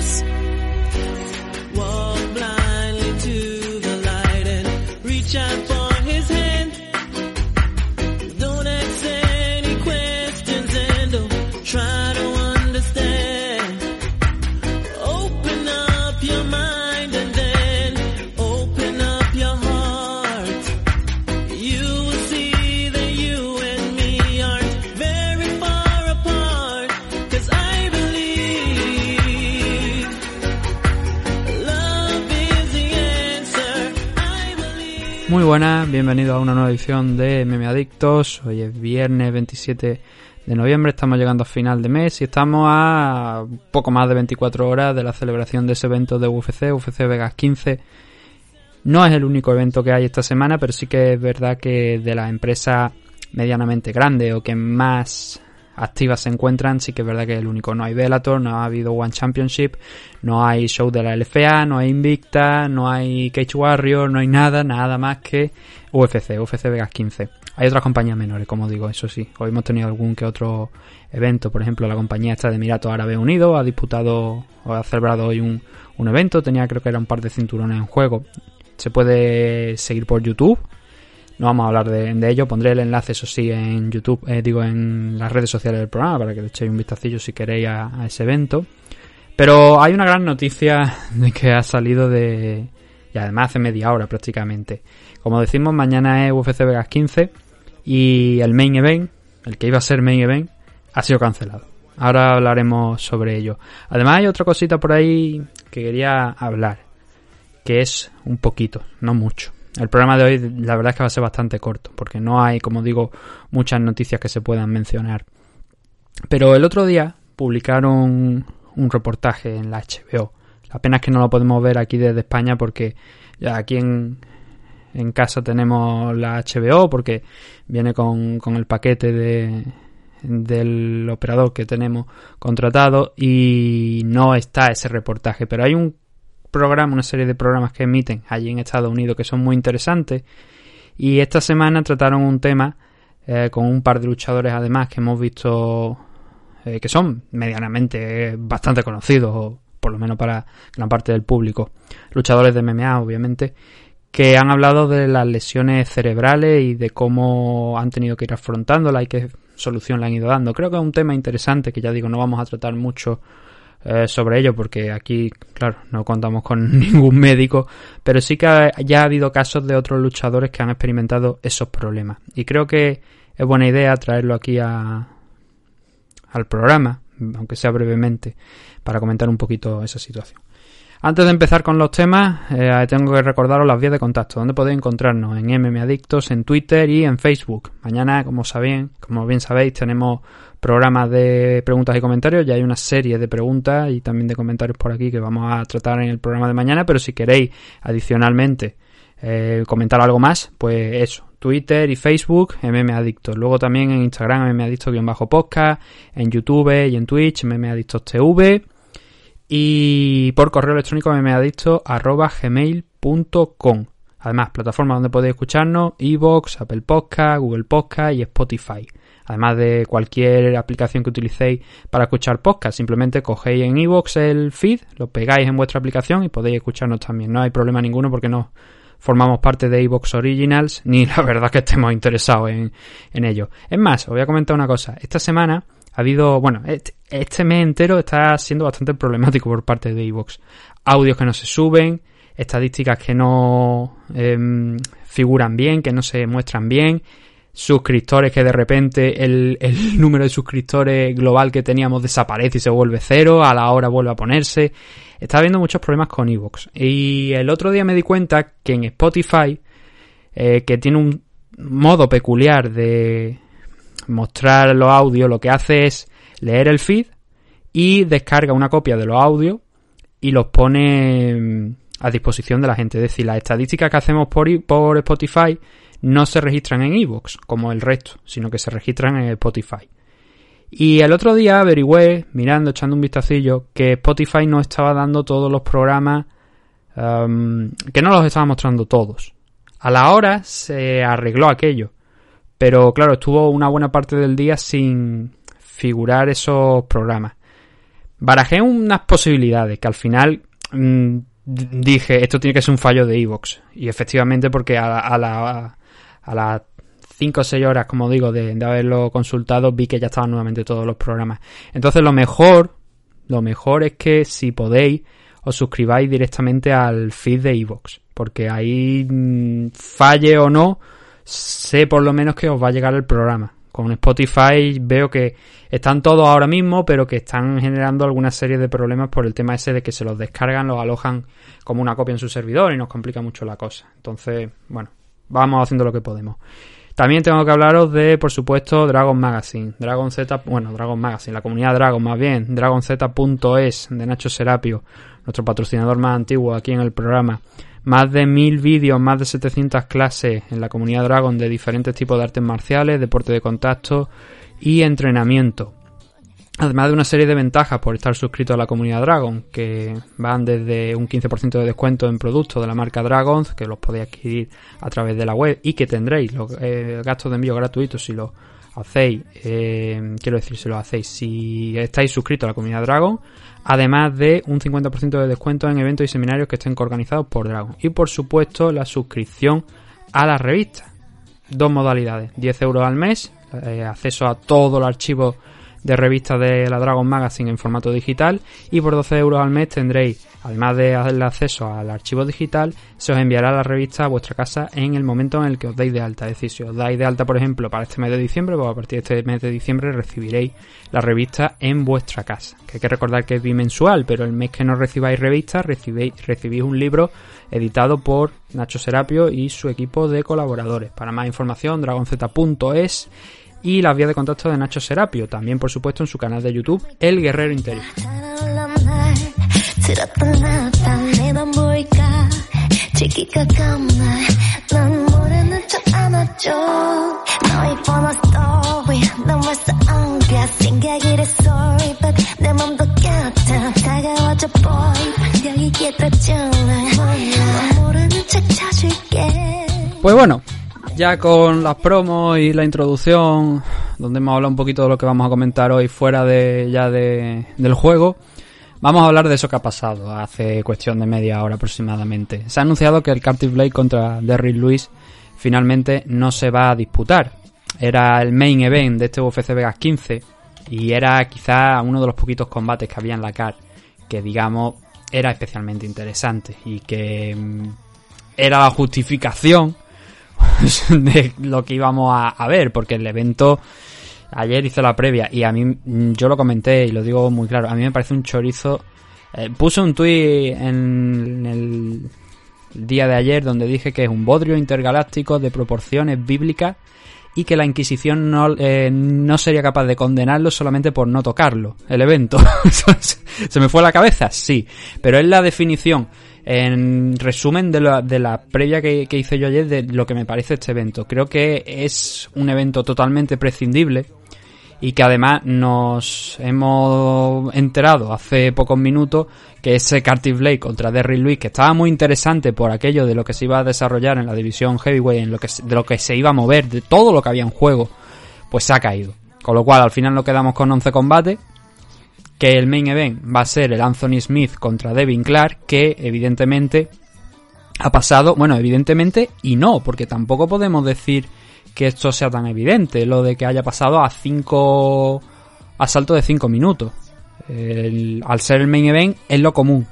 Us. Buenas, bienvenidos a una nueva edición de Meme Adictos. Hoy es viernes 27 de noviembre, estamos llegando a final de mes y estamos a poco más de 24 horas de la celebración de ese evento de UFC, UFC Vegas 15. No es el único evento que hay esta semana, pero sí que es verdad que de las empresas medianamente grandes o que más activas se encuentran, sí que es verdad que es el único. No hay Bellator, no ha habido One Championship, no hay show de la LFA, no hay Invicta, no hay Cage Warrior, no hay nada, nada más que UFC, UFC Vegas 15. Hay otras compañías menores, como digo, eso sí. Hoy hemos tenido algún que otro evento, por ejemplo, la compañía esta de Emiratos Árabes Unidos ha disputado o ha celebrado hoy un, un evento, tenía creo que era un par de cinturones en juego. Se puede seguir por YouTube, no vamos a hablar de, ello, pondré el enlace, eso sí, en YouTube, eh, digo, en las redes sociales del programa para que le echéis un vistacillo si queréis a, a ese evento. Pero hay una gran noticia de que ha salido de... y además hace media hora prácticamente. Como decimos, mañana es UFC Vegas 15 y el main event, el que iba a ser main event, ha sido cancelado. Ahora hablaremos sobre ello. Además hay otra cosita por ahí que quería hablar, que es un poquito, no mucho. El programa de hoy la verdad es que va a ser bastante corto, porque no hay, como digo, muchas noticias que se puedan mencionar. Pero el otro día publicaron un reportaje en la HBO. La pena es que no lo podemos ver aquí desde España porque ya aquí en, en casa tenemos la HBO porque viene con, el paquete de, del operador que tenemos contratado y no está ese reportaje. Pero hay un programa, una serie de programas que emiten allí en Estados Unidos que son muy interesantes. Y esta semana trataron un tema eh, con un par de luchadores además que hemos visto eh, que son medianamente bastante conocidos o por lo menos para gran parte del público. Luchadores de MMA obviamente que han hablado de las lesiones cerebrales y de cómo han tenido que ir afrontándola y qué solución le han ido dando. Creo que es un tema interesante que ya digo no vamos a tratar mucho eh, sobre ello porque aquí, claro, no contamos con ningún médico, pero sí que ha- ya ha habido casos de otros luchadores que han experimentado esos problemas. Y creo que es buena idea traerlo aquí a, al programa, aunque sea brevemente, para comentar un poquito esa situación. Antes de empezar con los temas, eh, tengo que recordaros las vías de contacto, donde podéis encontrarnos en MM Adictos, en Twitter y en Facebook. Mañana, como sabéis, como bien sabéis, tenemos programas de preguntas y comentarios. Ya hay una serie de preguntas y también de comentarios por aquí que vamos a tratar en el programa de mañana. Pero si queréis adicionalmente eh, comentar algo más, pues eso. Twitter y Facebook, MM Adictos. Luego también en Instagram, MM Adictos-podcast, en YouTube y en Twitch, MM Adictos TV. Y por correo electrónico, mmadictos.gmail.com. Además, plataformas donde podéis escucharnos, Evox, Apple Podcast, Google Podcast y Spotify. Además de cualquier aplicación que utilicéis para escuchar podcast, simplemente cogéis en iVoox el feed, lo pegáis en vuestra aplicación y podéis escucharnos también. No hay problema ninguno porque no formamos parte de iVoox Originals ni la verdad que estemos interesados en, en ello. Es más, os voy a comentar una cosa. Esta semana ha habido, bueno, este, mes entero está siendo bastante problemático por parte de iVoox. Audios que no se suben, estadísticas que no em, figuran bien, que no se muestran bien, suscriptores que de repente el, número de suscriptores global que teníamos desaparece y se vuelve cero, a la hora vuelve a ponerse. Está habiendo muchos problemas con iVoox. Y el otro día me di cuenta que en Spotify, eh, que tiene un modo peculiar de mostrar los audios, lo que hace es leer el feed y descarga una copia de los audios y los pone mm, a disposición de la gente. Es decir, las estadísticas que hacemos por, por Spotify no se registran en iVoox como el resto, sino que se registran en Spotify. Y el otro día averigüé, mirando, echando un vistacillo, que Spotify no estaba dando todos los programas, um, que no los estaba mostrando todos. A la hora se arregló aquello, pero claro, estuvo una buena parte del día sin figurar esos programas. barajé unas posibilidades que al final mm, dije, esto tiene que ser un fallo de Evox. Y efectivamente, porque a, a, la, a las 5 o 6 horas, como digo, de, haberlo consultado, vi que ya estaban nuevamente todos los programas. Entonces, lo mejor, lo mejor es que si podéis, os suscribáis directamente al feed de Evox. Porque ahí, mmm, falle o no, sé por lo menos que os va a llegar el programa. Con Spotify veo que están todos ahora mismo, pero que están generando alguna serie de problemas por el tema ese de que se los descargan, los alojan como una copia en su servidor y nos complica mucho la cosa. Entonces, bueno, vamos haciendo lo que podemos. También tengo que hablaros de, por supuesto, Dragon Magazine. Dragon Z, bueno, Dragon Magazine, la comunidad Dragon más bien, dragonz.es de Nacho Serapio, nuestro patrocinador más antiguo aquí en el programa más de mil vídeos, más de 700 clases en la comunidad Dragon de diferentes tipos de artes marciales, deporte de contacto y entrenamiento. Además de una serie de ventajas por estar suscrito a la comunidad Dragon, que van desde un 15% de descuento en productos de la marca Dragon, que los podéis adquirir a través de la web y que tendréis los eh, gastos de envío gratuitos si lo hacéis, eh, quiero decir, si lo hacéis, si estáis suscritos a la comunidad Dragon, además de un 50% de descuento en eventos y seminarios que estén organizados por Dragon. Y por supuesto la suscripción a la revista. Dos modalidades, 10 euros al mes, eh, acceso a todo el archivo de revistas de la Dragon Magazine en formato digital y por 12 euros al mes tendréis, además de el acceso al archivo digital, se os enviará la revista a vuestra casa en el momento en el que os deis de alta. Es decir, si os dais de alta, por ejemplo, para este mes de diciembre, pues a partir de este mes de diciembre recibiréis la revista en vuestra casa. Que hay que recordar que es bimensual, pero el mes que no recibáis revista, recibéis, recibís un libro editado por Nacho Serapio y su equipo de colaboradores. Para más información, dragonz.es y las vías de contacto de Nacho Serapio, también por supuesto en su canal de YouTube, El Guerrero Interior. Pues bueno, ya con las promos y la introducción, donde hemos hablado un poquito de lo que vamos a comentar hoy fuera de ya de, del juego, vamos a hablar de eso que ha pasado hace cuestión de media hora aproximadamente. Se ha anunciado que el Cartier Blade contra Derrick Lewis finalmente no se va a disputar. Era el main event de este UFC Vegas 15 y era quizá uno de los poquitos combates que había en la CAR que digamos era especialmente interesante y que mm, era la justificación de lo que íbamos a, ver, porque el evento ayer hice la previa y a mí mm, yo lo comenté y lo digo muy claro, a mí me parece un chorizo. Eh, puse un tuit en el día de ayer donde dije que es un bodrio intergaláctico de proporciones bíblicas y que la Inquisición no, eh, no sería capaz de condenarlo solamente por no tocarlo, el evento. ¿Se me fue la cabeza? Sí, pero es la definición en resumen de la, de la previa que, hice yo ayer de lo que me parece este evento. Creo que es un evento totalmente prescindible y que además nos hemos enterado hace pocos minutos que ese Cartier Blade contra Derry Lewis, que estaba muy interesante por aquello de lo que se iba a desarrollar en la división heavyweight, en lo que, de lo que se iba a mover, de todo lo que había en juego, pues se ha caído. Con lo cual al final nos quedamos con 11 combates que el main event va a ser el Anthony Smith contra Devin Clark, que evidentemente ha pasado, bueno, evidentemente y no, porque tampoco podemos decir que esto sea tan evidente, lo de que haya pasado a 5 asaltos de 5 minutos. Al ser el main event es lo común,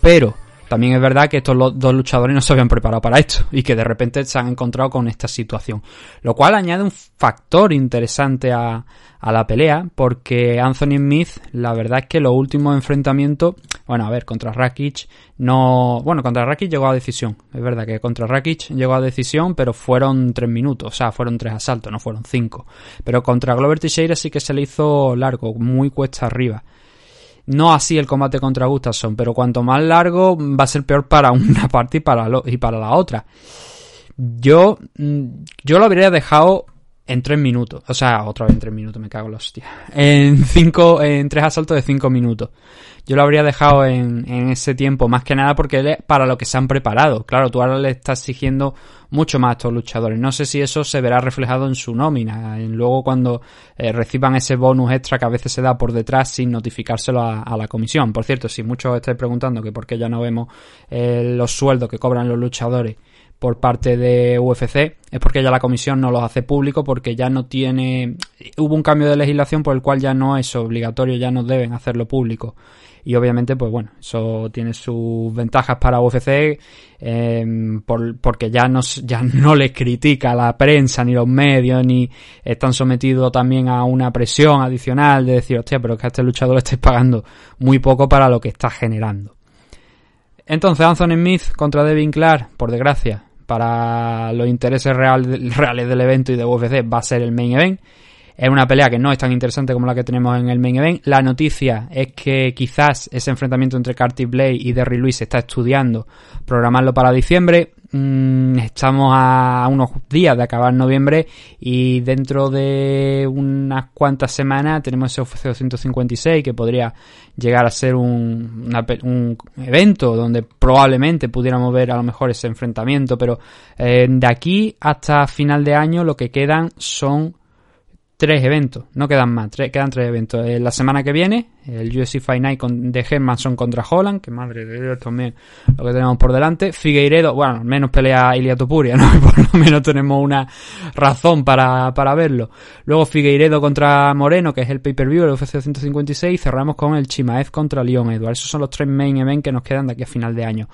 pero también es verdad que estos dos luchadores no se habían preparado para esto y que de repente se han encontrado con esta situación. Lo cual añade un factor interesante a, la pelea porque Anthony Smith, la verdad es que los últimos enfrentamientos, bueno, a ver, contra Rakic no, bueno, contra Rakic llegó a decisión. Es verdad que contra Rakic llegó a decisión, pero fueron tres minutos, o sea, fueron tres asaltos, no fueron cinco. Pero contra Glover Teixeira sí que se le hizo largo, muy cuesta arriba. No así el combate contra Gustafsson, pero cuanto más largo va a ser peor para una parte y para, lo, y para la otra. Yo, mm, yo lo habría dejado en tres minutos. O sea, otra vez en tres minutos, me cago en la hostia. En cinco, en tres asaltos de cinco minutos. Yo lo habría dejado en, en ese tiempo, más que nada porque es para lo que se han preparado. Claro, tú ahora le estás exigiendo mucho más a estos luchadores. No sé si eso se verá reflejado en su nómina, en luego cuando eh, reciban ese bonus extra que a veces se da por detrás sin notificárselo a, a la comisión. Por cierto, si muchos estáis preguntando que por qué ya no vemos eh, los sueldos que cobran los luchadores por parte de UFC es porque ya la comisión no los hace público porque ya no tiene hubo un cambio de legislación por el cual ya no es obligatorio ya no deben hacerlo público y obviamente pues bueno eso tiene sus ventajas para UFC eh, por, porque ya no ya no les critica la prensa ni los medios ni están sometidos también a una presión adicional de decir hostia pero que a este luchador le estáis pagando muy poco para lo que está generando entonces Anthony Smith contra Devin Clark, por desgracia, para los intereses real, reales del evento y de UFC va a ser el main event. Es una pelea que no es tan interesante como la que tenemos en el main event. La noticia es que quizás ese enfrentamiento entre Carty Blade y Derry Lewis se está estudiando programarlo para diciembre. Mm, estamos a unos días de acabar noviembre y dentro de unas cuantas semanas tenemos ese UFC 256 que podría llegar a ser un evento donde probablemente pudiéramos ver a lo mejor ese enfrentamiento, pero eh, de aquí hasta final de año lo que quedan son tres eventos, no quedan más, tres, quedan tres eventos. Eh, la semana que viene, el UFC Fight Night con, de Hermanson contra Holland, que madre de Dios también lo que tenemos por delante. Figueiredo, bueno, al menos pelea Ilia Topuria, ¿no? por lo menos tenemos una razón para, para verlo. Luego Figueiredo contra Moreno, que es el pay-per-view, el UFC 156, y cerramos con el Chimaev contra Leon Edwards. Esos son los tres main events que nos quedan de aquí a final de año.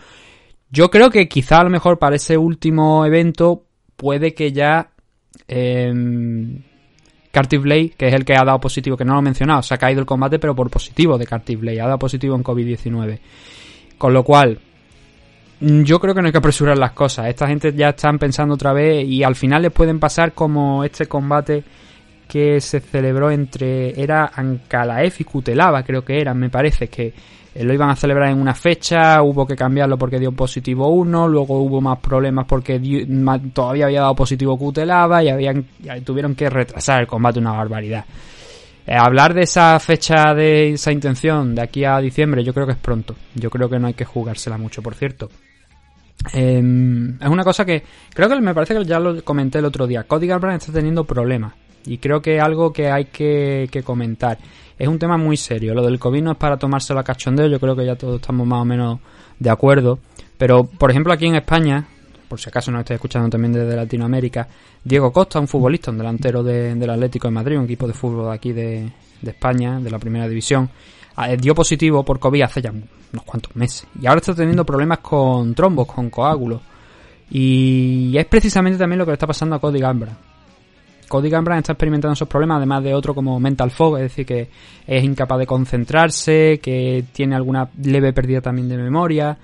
Yo creo que quizá a lo mejor para ese último evento puede que ya... Eh, Cartier Blade, que es el que ha dado positivo, que no lo he mencionado, se ha caído el combate, pero por positivo de Cartier Blade, ha dado positivo en COVID-19. Con lo cual, yo creo que no hay que apresurar las cosas. Esta gente ya están pensando otra vez y al final les pueden pasar como este combate que se celebró entre. Era Ankalaev y Kutelava, creo que era, me parece, que eh, lo iban a celebrar en una fecha, hubo que cambiarlo porque dio positivo uno, luego hubo más problemas porque todavía había dado positivo Cutelaba y, habían, y tuvieron que retrasar el combate una barbaridad. Eh, hablar de esa fecha, de esa intención de aquí a diciembre, yo creo que es pronto. Yo creo que no hay que jugársela mucho, por cierto. Eh, es una cosa que creo que me parece que ya lo comenté el otro día. Cody Garbrandt está teniendo problemas y creo que es algo que hay que comentar es un tema muy serio. Lo del COVID no es para tomárselo a cachondeo, yo creo que ya todos estamos más o menos de acuerdo. Pero, por ejemplo, aquí en España, por si acaso nos estáis escuchando también desde Latinoamérica, Diego Costa, un futbolista, un delantero de, del Atlético de Madrid, un equipo de fútbol de aquí de, de España, de la primera división, eh, dio positivo por COVID hace ya unos cuantos meses. Y ahora está teniendo problemas con trombos, con coágulos. Y es precisamente también lo que le está pasando a Cody Gambra. Cody Gambran está experimentando esos problemas, además de otro como mental fog, es decir, que es incapaz de concentrarse, que tiene alguna leve pérdida también de memoria.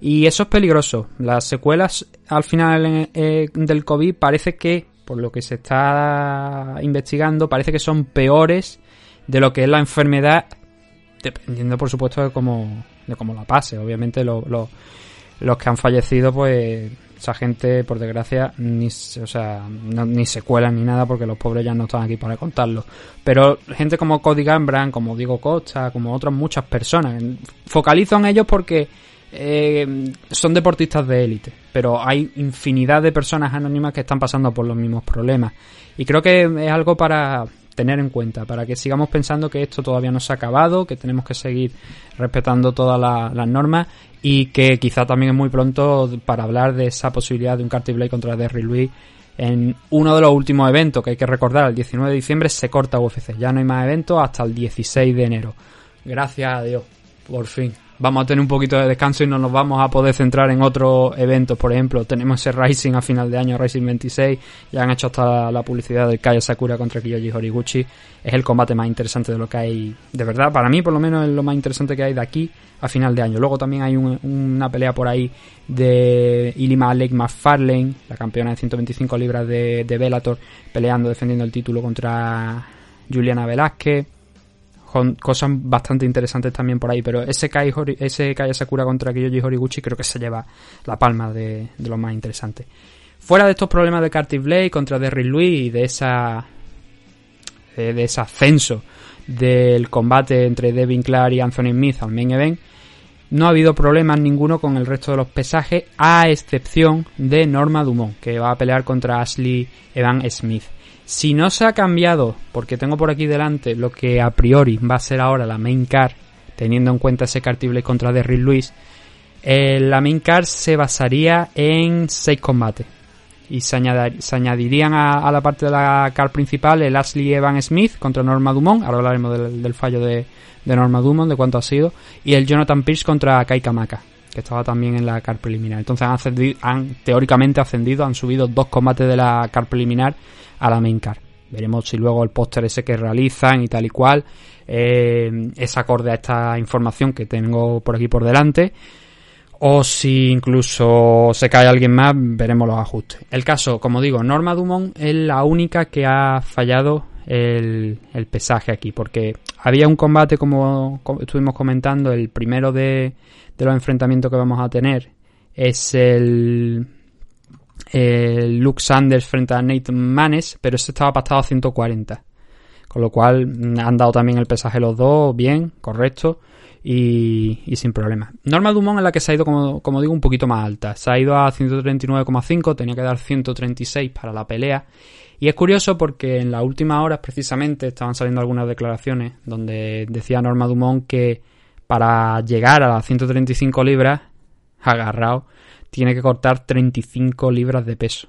Y eso es peligroso. Las secuelas al final eh, del COVID parece que, por lo que se está investigando, parece que son peores de lo que es la enfermedad, dependiendo por supuesto de cómo, de cómo la pase. Obviamente lo, lo, los que han fallecido pues esa gente, por desgracia, ni, o sea, no, ni secuelas ni nada porque los pobres ya no están aquí para contarlo. Pero gente como Cody Gambran, como Diego Costa, como otras muchas personas, focalizo en ellos porque eh, son deportistas de élite, pero hay infinidad de personas anónimas que están pasando por los mismos problemas. Y creo que es algo para tener en cuenta, para que sigamos pensando que esto todavía no se ha acabado, que tenemos que seguir respetando todas la, las normas y que quizá también es muy pronto para hablar de esa posibilidad de un Carty Blade contra Derry Louis en uno de los últimos eventos que hay que recordar, el 19 de diciembre se corta UFC, ya no hay más eventos hasta el 16 de enero. Gracias a Dios, por fin vamos a tener un poquito de descanso y no nos vamos a poder centrar en otros eventos. Por ejemplo, tenemos ese Rising a final de año, Rising 26. Ya han hecho hasta la publicidad del Kaya Sakura contra Kiyoji Horiguchi. Es el combate más interesante de lo que hay, de verdad. Para mí, por lo menos, es lo más interesante que hay de aquí a final de año. Luego también hay un, una pelea por ahí de Ilima Lake McFarlane, la campeona de 125 libras de, de Bellator, peleando, defendiendo el título contra Juliana Velázquez con cosas bastante interesantes también por ahí, pero ese Kai, ese Sakura contra Kiyoji Horiguchi creo que se lleva la palma de, de lo más interesante. Fuera de estos problemas de Curtis Blade contra Derrick Lewis y de esa eh, de ese ascenso del combate entre Devin Clark y Anthony Smith al main event, no ha habido problemas ninguno con el resto de los pesajes, a excepción de Norma Dumont, que va a pelear contra Ashley Evan Smith. Si no se ha cambiado, porque tengo por aquí delante lo que a priori va a ser ahora la main card, teniendo en cuenta ese cartible contra Derrick Lewis, eh, la main card se basaría en seis combates. Y se, añadirían a, la parte de la card principal el Ashley Evan Smith contra Norma Dumont. Ahora hablaremos del, fallo de, Norma Dumont, de cuánto ha sido. Y el Jonathan Pierce contra Kai Kamaka, estaba también en la card preliminar. Entonces han, teóricamente ascendido, han subido dos combates de la card preliminar a la main card. Veremos si luego el póster ese que realizan y tal y cual eh, es acorde a esta información que tengo por aquí por delante o si incluso se cae alguien más, veremos los ajustes. El caso, como digo, Norma Dumont es la única que ha fallado el, pesaje aquí, porque había un combate, como, estuvimos comentando, el primero de, los enfrentamientos que vamos a tener es el, el Luke Sanders frente a Nate Manes, pero ese estaba pactado a 140. Con lo cual han dado también el pesaje los dos, bien, correcto y, sin problema. Norma Dumont es la que se ha ido, como, digo, un poquito más alta. Se ha ido a 139,5, tenía que dar 136 para la pelea. Y es curioso porque en las últimas horas, precisamente, estaban saliendo algunas declaraciones donde decía Norma Dumont que para llegar a las 135 libras, agarrado, tiene que cortar 35 libras de peso.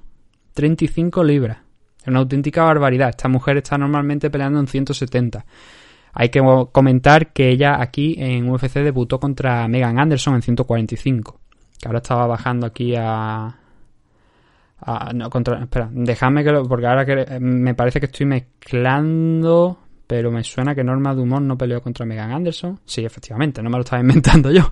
35 libras. Es una auténtica barbaridad. Esta mujer está normalmente peleando en 170. Hay que comentar que ella aquí en UFC debutó contra Megan Anderson en 145. Que ahora estaba bajando aquí a. no, contra, espera, déjame que lo. Porque ahora que me parece que estoy mezclando. Pero me suena que Norma Dumont no peleó contra Megan Anderson. Sí, efectivamente, no me lo estaba inventando yo.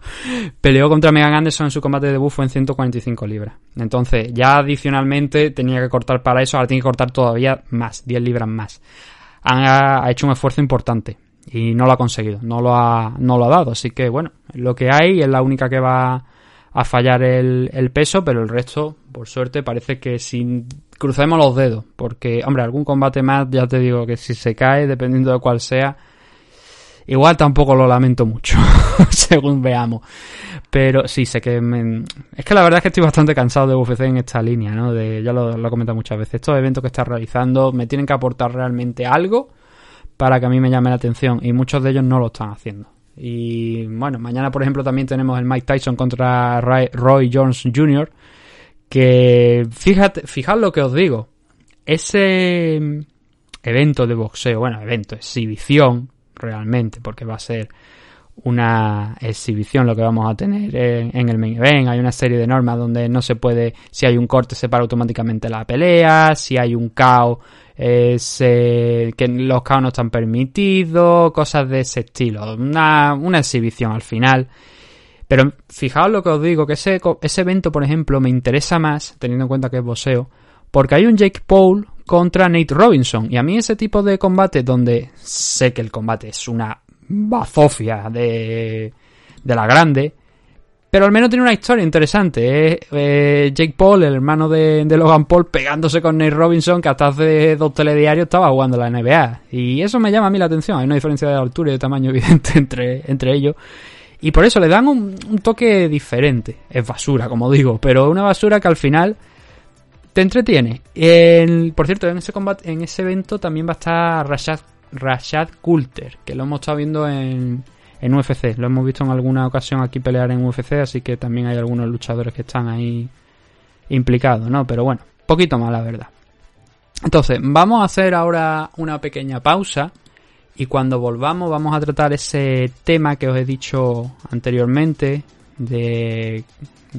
Peleó contra Megan Anderson en su combate de bufo en 145 libras. Entonces, ya adicionalmente tenía que cortar para eso, ahora tiene que cortar todavía más, 10 libras más. ha hecho un esfuerzo importante y no lo ha conseguido, no lo ha, no lo ha dado. Así que bueno, lo que hay es la única que va a fallar el, peso, pero el resto, por suerte, parece que si crucemos los dedos, porque, hombre, algún combate más, ya te digo que si se cae, dependiendo de cuál sea, igual tampoco lo lamento mucho, según veamos. Pero sí, sé que es que la verdad es que estoy bastante cansado de UFC en esta línea, ¿no? De, ya lo, lo he comentado muchas veces. Estos eventos que estás realizando me tienen que aportar realmente algo para que a mí me llame la atención y muchos de ellos no lo están haciendo. Y bueno, mañana por ejemplo también tenemos el Mike Tyson contra Roy Jones Jr. Que fíjate, fijad lo que os digo. Ese evento de boxeo, bueno, evento, exhibición realmente, porque va a ser una exhibición lo que vamos a tener en, el main event. Hay una serie de normas donde no se puede, si hay un corte se para automáticamente la pelea, si hay un es, que los caos no están permitidos, cosas de ese estilo. Una, una exhibición al final. Pero fijaos lo que os digo, que ese, ese evento, por ejemplo, me interesa más, teniendo en cuenta que es boxeo, porque hay un Jake Paul contra Nate Robinson. Y a mí ese tipo de combate, donde sé que el combate es una bazofia de, de la grande, pero al menos tiene una historia interesante. ¿eh? eh Jake Paul, el hermano de, Logan Paul, pegándose con Nate Robinson, que hasta hace dos telediarios estaba jugando la NBA. Y eso me llama a mí la atención. Hay una diferencia de altura y de tamaño evidente entre, entre ellos. Y por eso le dan un, toque diferente. Es basura, como digo, pero una basura que al final te entretiene. por cierto, en ese combate, en ese evento también va a estar Rashad, Rashad Coulter, que lo hemos estado viendo en, en UFC. Lo hemos visto en alguna ocasión aquí pelear en UFC, así que también hay algunos luchadores que están ahí implicados, ¿no? Pero bueno, poquito más la verdad. Entonces, vamos a hacer ahora una pequeña pausa y cuando volvamos vamos a tratar ese tema que os he dicho anteriormente de,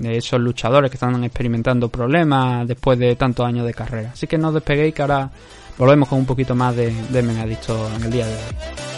esos luchadores que están experimentando problemas después de tantos años de carrera. Así que no os despeguéis que ahora volvemos con un poquito más de, de Menadicto en el día de hoy.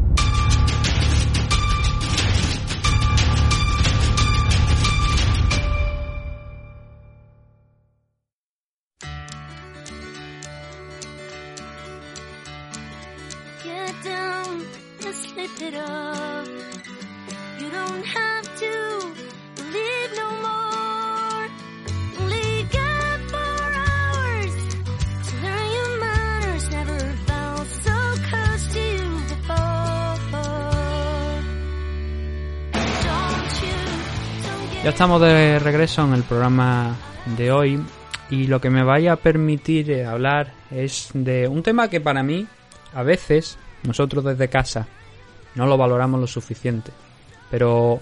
To to you Ya estamos de regreso en el programa de hoy y lo que me vaya a permitir eh, hablar es de un tema que para mí a veces nosotros desde casa no lo valoramos lo suficiente, pero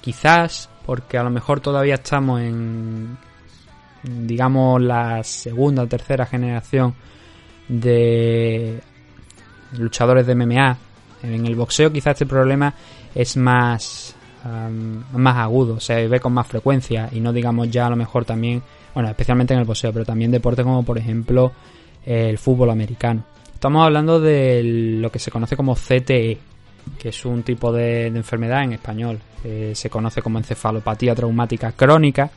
quizás porque a lo mejor todavía estamos en digamos la segunda o tercera generación de luchadores de MMA. En el boxeo quizás este problema es más más agudo, se ve con más frecuencia y no digamos ya a lo mejor también, bueno, especialmente en el boxeo, pero también deportes como por ejemplo el fútbol americano. Estamos hablando de lo que se conoce como CTE, que es un tipo de, de enfermedad en español, que se conoce como encefalopatía traumática crónica,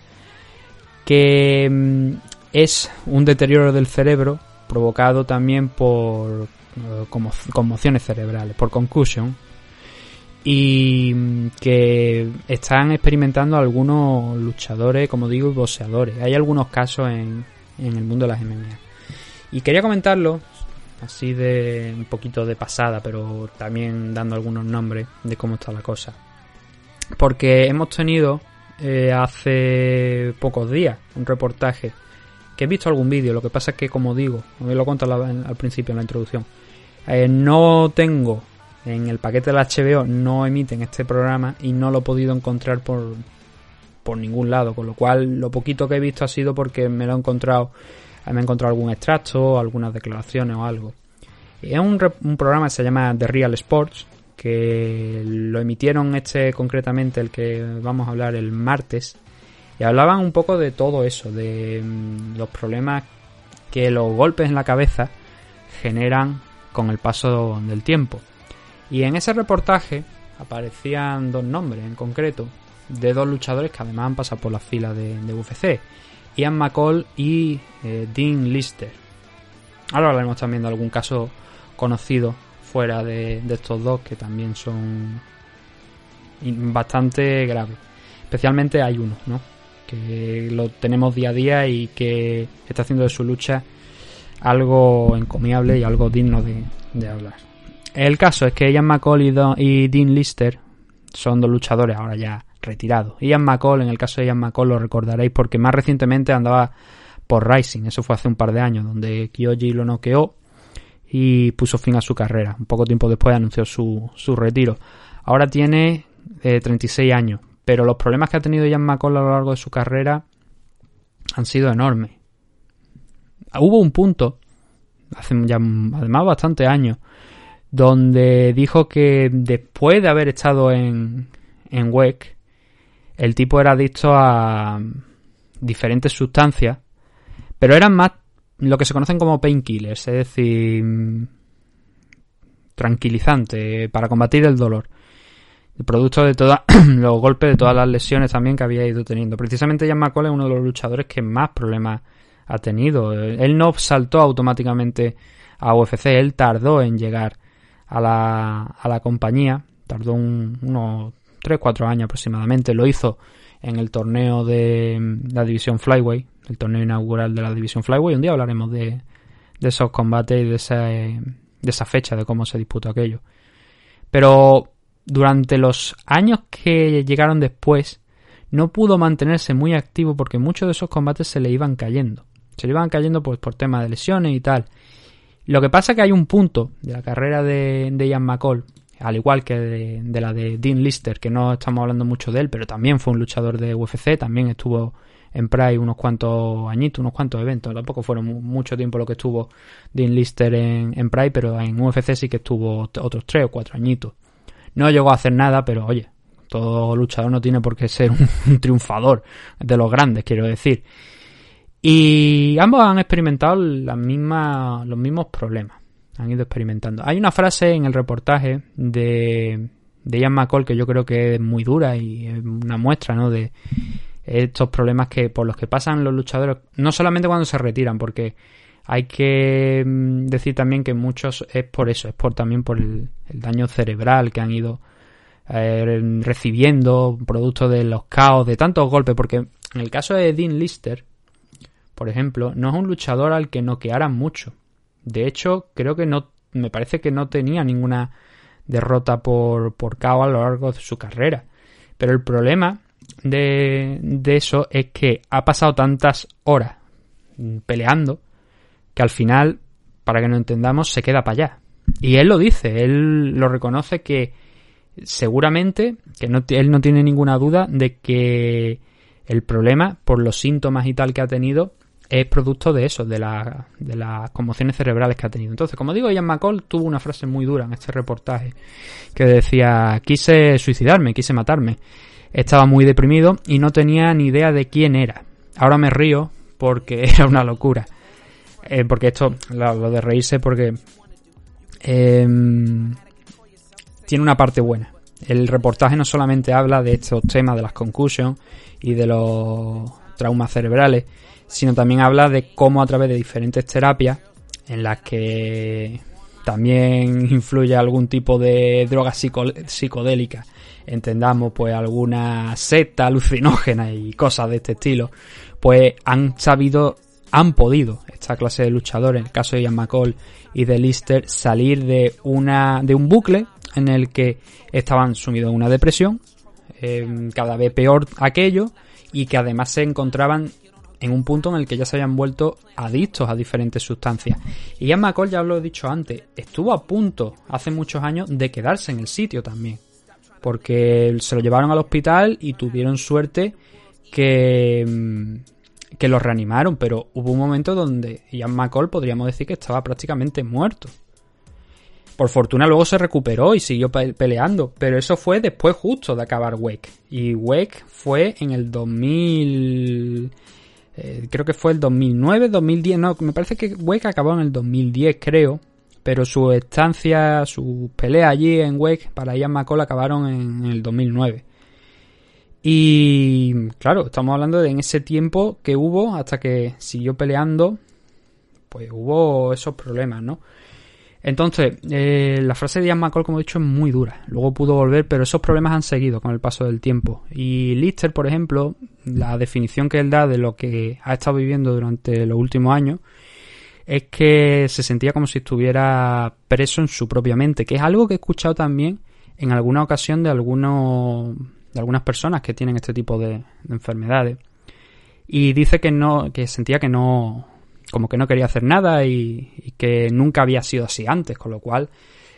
que mm, es un deterioro del cerebro provocado también por eh, como- conmociones cerebrales, por concussion, y mm, que están experimentando algunos luchadores, como digo, boxeadores. Hay algunos casos en, en el mundo de las MMA. Y quería comentarlo, así de un poquito de pasada, pero también dando algunos nombres de cómo está la cosa. Porque hemos tenido eh, hace pocos días un reportaje que he visto algún vídeo, lo que pasa es que como digo, lo conté al principio en la introducción, eh, no tengo en el paquete del HBO, no emiten este programa y no lo he podido encontrar por, por ningún lado, con lo cual lo poquito que he visto ha sido porque me lo he encontrado, me he encontrado algún extracto, algunas declaraciones o algo. Es un, un programa que se llama The Real Sports, que lo emitieron este concretamente, el que vamos a hablar el martes, y hablaban un poco de todo eso, de mm, los problemas que los golpes en la cabeza generan con el paso del tiempo. Y en ese reportaje aparecían dos nombres en concreto, de dos luchadores que además han pasado por la fila de, UFC, Ian McCall y eh, Dean Lister. Ahora hablaremos también de algún caso conocido fuera de, estos dos que también son bastante graves. Especialmente hay uno, ¿no? Que lo tenemos día a día y que está haciendo de su lucha algo encomiable y algo digno de, de hablar. El caso es que Ian McCall y, y Dean Lister son dos luchadores ahora ya retirados. Ian McCall, en el caso de Ian McCall lo recordaréis porque más recientemente andaba por Rising, eso fue hace un par de años, donde Kyoji lo noqueó y puso fin a su carrera. Un poco tiempo después anunció su, su retiro. Ahora tiene eh, 36 años, pero los problemas que ha tenido Ian McCall a lo largo de su carrera han sido enormes. Hubo un punto, hace ya además bastantes años, donde dijo que después de haber estado en, en WEC, el tipo era adicto a, diferentes sustancias, pero eran más lo que se conocen como painkillers, es decir, tranquilizantes para combatir el dolor. El producto de todos los golpes, de todas las lesiones también que había ido teniendo. Precisamente Jan McCall es uno de los luchadores que más problemas ha tenido. Él no saltó automáticamente a UFC, él tardó en llegar a la, a la compañía, tardó un- unos 3-4 años aproximadamente. Lo hizo en el torneo de mm, la división Flyway, el torneo inaugural de la división Flyway. Un día hablaremos de, esos combates y de esa, eh, de esa fecha, de cómo se disputó aquello. Pero durante los años que llegaron después, no pudo mantenerse muy activo porque muchos de esos combates se le iban cayendo. Se le iban cayendo pues, por temas de lesiones y tal. Lo que pasa es que hay un punto de la carrera de, de Ian McCall, al igual que de, la de Dean Lister, que no estamos hablando mucho de él, pero también fue un luchador de UFC, también estuvo en Pride unos cuantos añitos, unos cuantos eventos. Tampoco fueron mu- mucho tiempo lo que estuvo Dean Lister en, Pride, pero en UFC sí que estuvo otros tres o cuatro añitos. No llegó a hacer nada, pero oye, todo luchador no tiene por qué ser un, un triunfador de los grandes, quiero decir. Y ambos han experimentado las mismas, los mismos problemas. Han ido experimentando. Hay una frase en el reportaje de, de Ian McCall que yo creo que es muy dura y es una muestra, ¿no? De estos problemas que por los que pasan los luchadores, no solamente cuando se retiran, porque hay que mm, decir también que muchos es por eso, es por también por el, daño cerebral que han ido eh, recibiendo, producto de los caos, de tantos golpes, porque en el caso de Dean Lister, por ejemplo, no es un luchador al que noquearan mucho. De hecho, creo que no, me parece que no tenía ninguna derrota por, por KO a lo largo de su carrera. Pero el problema de, de eso es que ha pasado tantas horas peleando que al final, para que no entendamos, se queda para allá. Y él lo dice, él lo reconoce que seguramente, que no, él no tiene ninguna duda de que el problema, por los síntomas y tal que ha tenido, es producto de eso, de, la, de las conmociones cerebrales que ha tenido. Entonces, como digo, Ian McCall tuvo una frase muy dura en este reportaje que decía, quise suicidarme, quise matarme. Estaba muy deprimido y no tenía ni idea de quién era. Ahora me río porque era una locura. Eh, porque esto, lo, de reírse, porque em, tiene una parte buena. El reportaje no solamente habla de estos temas de las concussions y de los traumas cerebrales, sino también habla de cómo a través de diferentes terapias, en las que también influye algún tipo de droga psico- psicodélica, entendamos pues alguna secta alucinógena y cosas de este estilo, pues han sabido, han podido esta clase de luchadores, en el caso de Ian McCall y de Lister, salir de una, de un bucle en el que estaban sumidos en una depresión, eh, cada vez peor aquello, y que además se encontraban en un punto en el que ya se habían vuelto adictos a diferentes sustancias. Y Ian McCall, ya os lo he dicho antes, estuvo a punto hace muchos años de quedarse en el sitio también. Porque se lo llevaron al hospital y tuvieron suerte que, mm, que lo reanimaron, pero hubo un momento donde Ian McCall podríamos decir que estaba prácticamente muerto. Por fortuna luego se recuperó y siguió pe- peleando, pero eso fue después justo de acabar Wake. Y Wake fue en el 2000... eh, creo que fue el 2009, 2010, no, me parece que Wake acabó en el 2010, creo. Pero su estancia, su pelea allí en Wake para Ian McCall acabaron en, el 2009. Y claro, estamos hablando de en ese tiempo que hubo hasta que siguió peleando, pues hubo esos problemas, ¿no? Entonces, eh, la frase de Ian McCall, como he dicho, es muy dura. Luego pudo volver, pero esos problemas han seguido con el paso del tiempo. Y Lister, por ejemplo, la definición que él da de lo que ha estado viviendo durante los últimos años es que se sentía como si estuviera preso en su propia mente, que es algo que he escuchado también en alguna ocasión de algunos de algunas personas que tienen este tipo de, de enfermedades. Y dice que no, que sentía que no, como que no quería hacer nada y, que nunca había sido así antes, con lo cual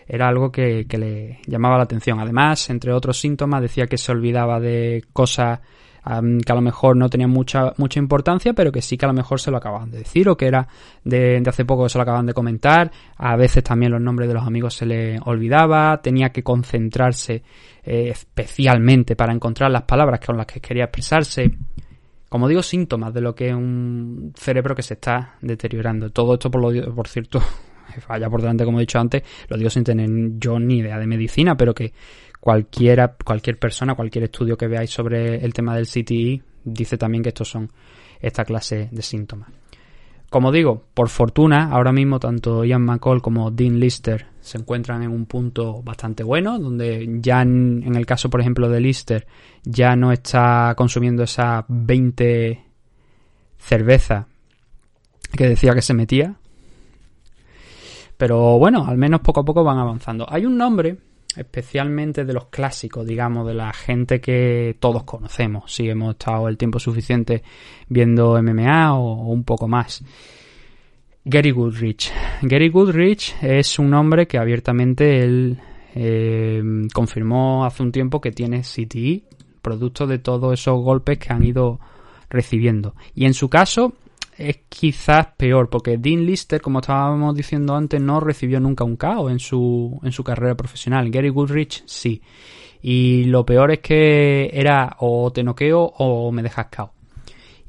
era algo que, que le llamaba la atención. Además, entre otros síntomas, decía que se olvidaba de cosas que a lo mejor no tenían mucha, mucha importancia, pero que sí que a lo mejor se lo acababan de decir o que era de, de hace poco que se lo acaban de comentar. A veces también los nombres de los amigos se le olvidaba, tenía que concentrarse eh, especialmente para encontrar las palabras con las que quería expresarse. Como digo, síntomas de lo que es un cerebro que se está deteriorando. Todo esto, por, lo, por cierto, vaya por delante, como he dicho antes, lo digo sin tener yo ni idea de medicina, pero que cualquiera, cualquier persona, cualquier estudio que veáis sobre el tema del CTI, dice también que estos son esta clase de síntomas. Como digo, por fortuna, ahora mismo tanto Ian McCall como Dean Lister se encuentran en un punto bastante bueno, donde ya en, el caso, por ejemplo, de Lister, ya no está consumiendo esas 20 cervezas que decía que se metía. Pero bueno, al menos poco a poco van avanzando. Hay un nombre, especialmente de los clásicos, digamos, de la gente que todos conocemos, si hemos estado el tiempo suficiente viendo MMA o, un poco más. Gary Goodrich. Gary Goodrich es un hombre que abiertamente él eh, confirmó hace un tiempo que tiene CTI, producto de todos esos golpes que han ido recibiendo. Y en su caso es quizás peor, porque Dean Lister, como estábamos diciendo antes, no recibió nunca un KO en su, en su carrera profesional. Gary Goodrich sí. Y lo peor es que era o te noqueo o me dejas KO.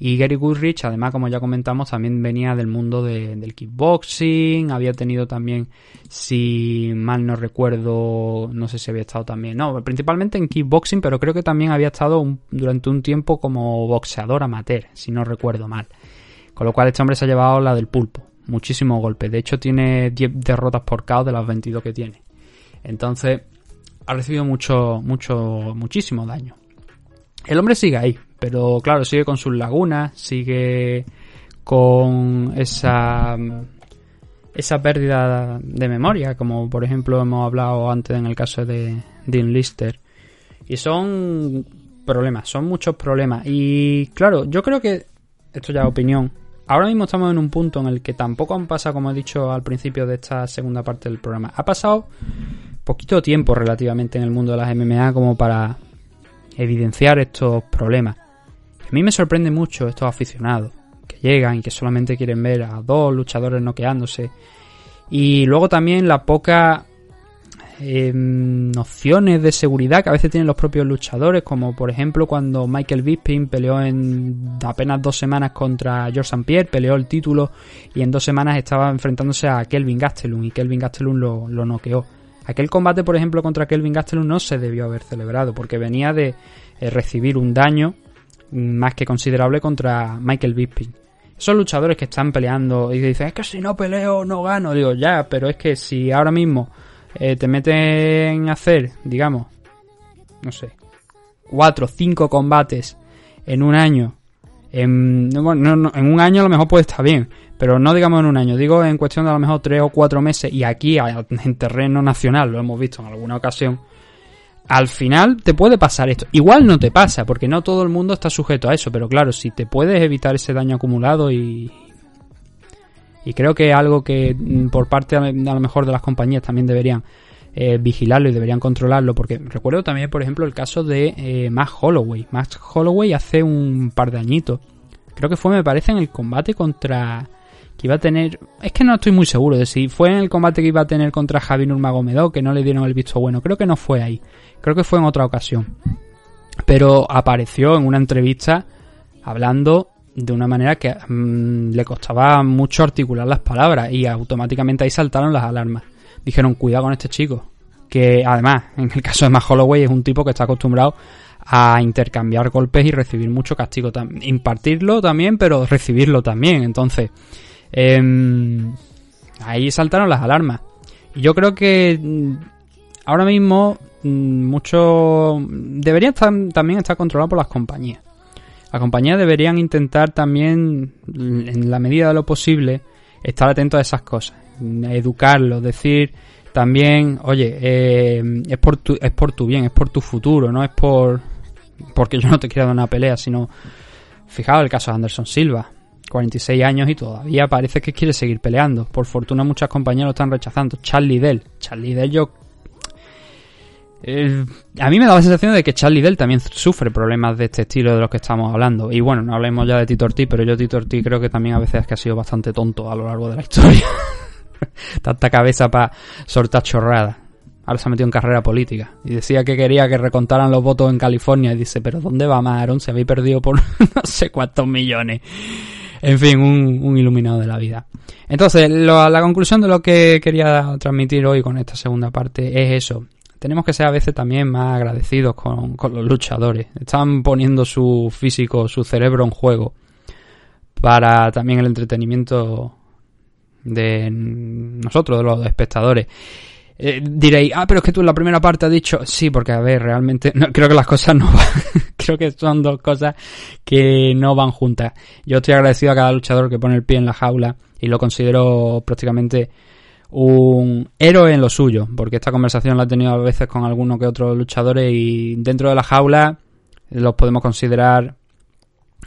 Y Gary Goodrich, además, como ya comentamos, también venía del mundo de- del kickboxing, había tenido también, si mal no recuerdo, no sé si había estado también, no, principalmente en kickboxing, pero creo que también había estado durante un tiempo como boxeador amateur, si no recuerdo mal. Con lo cual este hombre se ha llevado la del pulpo, muchísimos golpes, de hecho tiene 10 derrotas por KO de las 22 que tiene. Entonces, ha recibido mucho, mucho, muchísimo daño. El hombre sigue ahí, pero claro, sigue con sus lagunas, sigue con esa esa pérdida de memoria, como por ejemplo hemos hablado antes en el caso de Dean Lister. Y son problemas, son muchos problemas. Y claro, yo creo que, esto ya es opinión, ahora mismo estamos en un punto en el que tampoco han pasado, como he dicho al principio de esta segunda parte del programa, ha pasado poquito tiempo relativamente en el mundo de las MMA como para evidenciar estos problemas. A mí me sorprende mucho estos aficionados que llegan y que solamente quieren ver a dos luchadores noqueándose. Y luego también la poca eh, nociones de seguridad que a veces tienen los propios luchadores, como por ejemplo cuando Michael Bisping peleó en apenas dos semanas contra George St. Pierre, peleó el título y en dos semanas estaba enfrentándose a Kelvin Gastelum y Kelvin Gastelum lo, lo noqueó. Aquel combate, por ejemplo, contra Kelvin Gastelum no se debió haber celebrado porque venía de eh, recibir un daño más que considerable contra Michael Bisping. Esos luchadores que están peleando y dicen, es que si no peleo no gano. Digo, ya, pero es que si ahora mismo eh, te meten a hacer, digamos, no sé, cuatro cinco combates en un año, en, en un año a lo mejor puede estar bien, pero no digamos en un año, digo en cuestión de a lo mejor tres o cuatro meses y aquí en terreno nacional, lo hemos visto en alguna ocasión, al final te puede pasar esto. Igual no te pasa, porque no todo el mundo está sujeto a eso, pero claro, si te puedes evitar ese daño acumulado y... Y creo que algo que mm, por parte a lo mejor de las compañías también deberían eh, vigilarlo y deberían controlarlo, porque recuerdo también, por ejemplo, el caso de eh, Max Holloway. Max Holloway hace un par de añitos, creo que fue, me parece, en el combate contra... que iba a tener... Es que no estoy muy seguro de si fue en el combate que iba a tener contra Javi Nurmagomedov, que no le dieron el visto bueno. Creo que no fue ahí. Creo que fue en otra ocasión. Pero apareció en una entrevista hablando de una manera que mm, le costaba mucho articular las palabras y automáticamente ahí saltaron las alarmas. Dijeron, cuidado con este chico. Que además, en el caso de Matt Holloway, es un tipo que está acostumbrado a intercambiar golpes y recibir mucho castigo. Impartirlo también, pero recibirlo también. Entonces, em, ahí saltaron las alarmas. Yo creo que mm, ahora mismo mm, mucho debería estar, también estar controlado por las compañías. Las compañías deberían intentar también, en la medida de lo posible, estar atentos a esas cosas, educarlos, decir también, oye, eh, es por tu, es por tu bien, es por tu futuro, no es por porque yo no te quiero dar una pelea, sino fijaos el caso de Anderson Silva, 46 años y todavía parece que quiere seguir peleando. Por fortuna muchas compañías lo están rechazando. Charlie Dell, Charlie Dell yo eh, a mí me da la sensación de que Charlie Dell también sufre problemas de este estilo de los que estamos hablando. Y bueno, no hablemos ya de Tito Ortiz, pero yo Tito Ortiz creo que también a veces es que ha sido bastante tonto a lo largo de la historia. Tanta cabeza para soltar chorradas. ahora se ha metido en carrera política. Y decía que quería que recontaran los votos en California. Y dice, pero ¿dónde va Maron? Se habéis perdido por no sé cuántos millones. En fin, un, un iluminado de la vida. Entonces, lo- la conclusión de lo que quería transmitir hoy con esta segunda parte es eso. Tenemos que ser a veces también más agradecidos con, con los luchadores. Están poniendo su físico, su cerebro en juego para también el entretenimiento de nosotros, de los espectadores. Eh, diréis, ah, pero es que tú en la primera parte has dicho, sí, porque a ver, realmente no, creo que las cosas no van, creo que son dos cosas que no van juntas. Yo estoy agradecido a cada luchador que pone el pie en la jaula y lo considero prácticamente un héroe en lo suyo, porque esta conversación la he tenido a veces con algunos que otros luchadores y dentro de la jaula los podemos considerar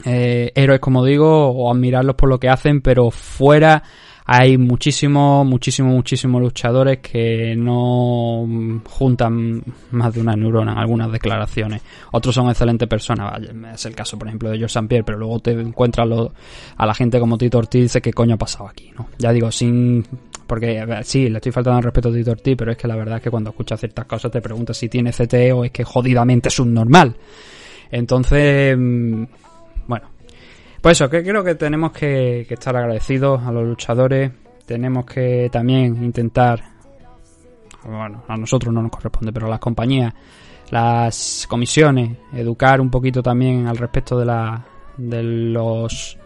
eh, héroes, como digo, o admirarlos por lo que hacen, pero fuera hay muchísimos, muchísimos, muchísimos luchadores que no juntan más de una neurona en algunas declaraciones. Otros son excelentes personas, es el caso, por ejemplo, de George St. Pierre, pero luego te encuentras a la gente como Tito Ortiz y dice qué coño ha pasado aquí, ¿no? Ya digo, sin... Porque sí, le estoy faltando al respeto a Tito Ortiz, pero es que la verdad es que cuando escuchas ciertas cosas te preguntas si tiene CTE o es que jodidamente es un normal. Entonces, mm, pues eso, que creo que tenemos que, estar agradecidos a los luchadores. Tenemos que también intentar, bueno, a nosotros no nos corresponde, pero a las compañías, las comisiones, educar un poquito también al respecto de, la, de los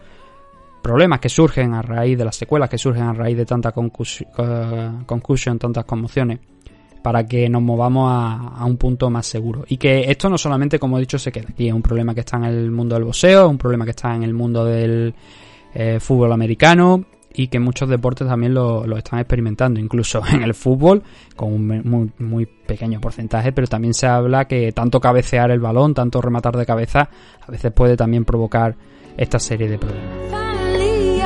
problemas que surgen a raíz de las secuelas que surgen a raíz de tanta concus- tantas conmociones, para que nos movamos a, un punto más seguro. Y que esto no solamente, como he dicho, se queda aquí, es un problema que está en el mundo del boxeo, es un problema que está en el mundo del eh, fútbol americano y que muchos deportes también lo, están experimentando, incluso en el fútbol, con un muy, pequeño porcentaje, pero también se habla que tanto cabecear el balón, tanto rematar de cabeza, a veces puede también provocar esta serie de problemas. Finally,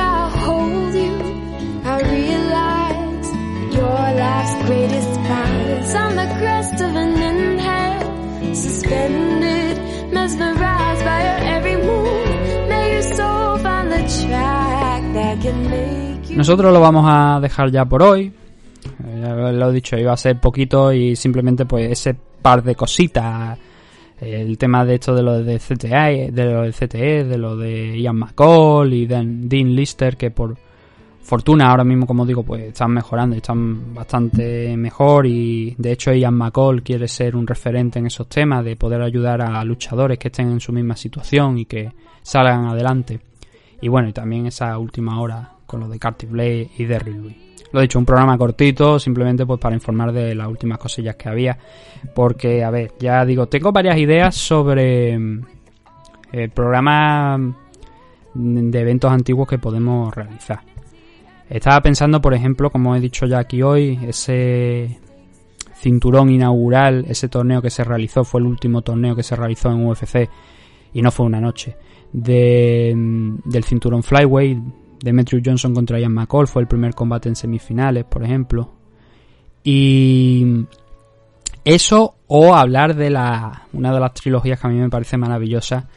Nosotros lo vamos a dejar ya por hoy. Eh, Ya lo he dicho, iba a ser poquito y simplemente pues ese par de cositas. El tema de esto de lo de CTA, de lo del CTE, de lo de Ian McCall y de Dean Lister, que por fortuna ahora mismo, como digo, pues están mejorando, están bastante mejor y de hecho Ian McCall quiere ser un referente en esos temas, de poder ayudar a luchadores que estén en su misma situación y que salgan adelante. Y bueno, y también esa última hora con lo de Carty Blade y Derry Louis. Lo he dicho, un programa cortito, simplemente pues para informar de las últimas cosillas que había. Porque, a ver, ya digo, tengo varias ideas sobre mm, el programa mm, de eventos antiguos que podemos realizar. Estaba pensando, por ejemplo, como he dicho ya aquí hoy, ese cinturón inaugural, ese torneo que se realizó, fue el último torneo que se realizó en UFC y no fue una noche, de, mm, del cinturón Flyweight, Demetrius Johnson contra Ian McCall, fue el primer combate en semifinales, por ejemplo. Y eso o hablar de la una de las trilogías que a mí me parece maravillosa,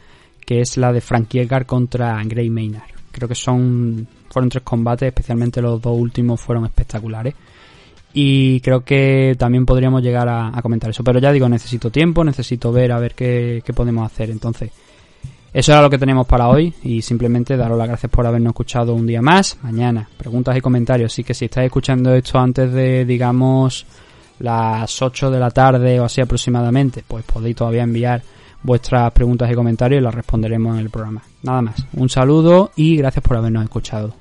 que es la de Frankie Edgar contra Gray Maynard. Creo que son fueron tres combates, especialmente los dos últimos fueron espectaculares. Y creo que también podríamos llegar a, comentar eso. Pero ya digo, necesito tiempo, necesito ver a ver qué, qué podemos hacer. Entonces, eso era lo que tenemos para hoy y simplemente daros las gracias por habernos escuchado un día más. Mañana, preguntas y comentarios. Así que si estáis escuchando esto antes de, digamos, las 8 de la tarde o así aproximadamente, pues podéis todavía enviar vuestras preguntas y comentarios y las responderemos en el programa. Nada más. Un saludo y gracias por habernos escuchado.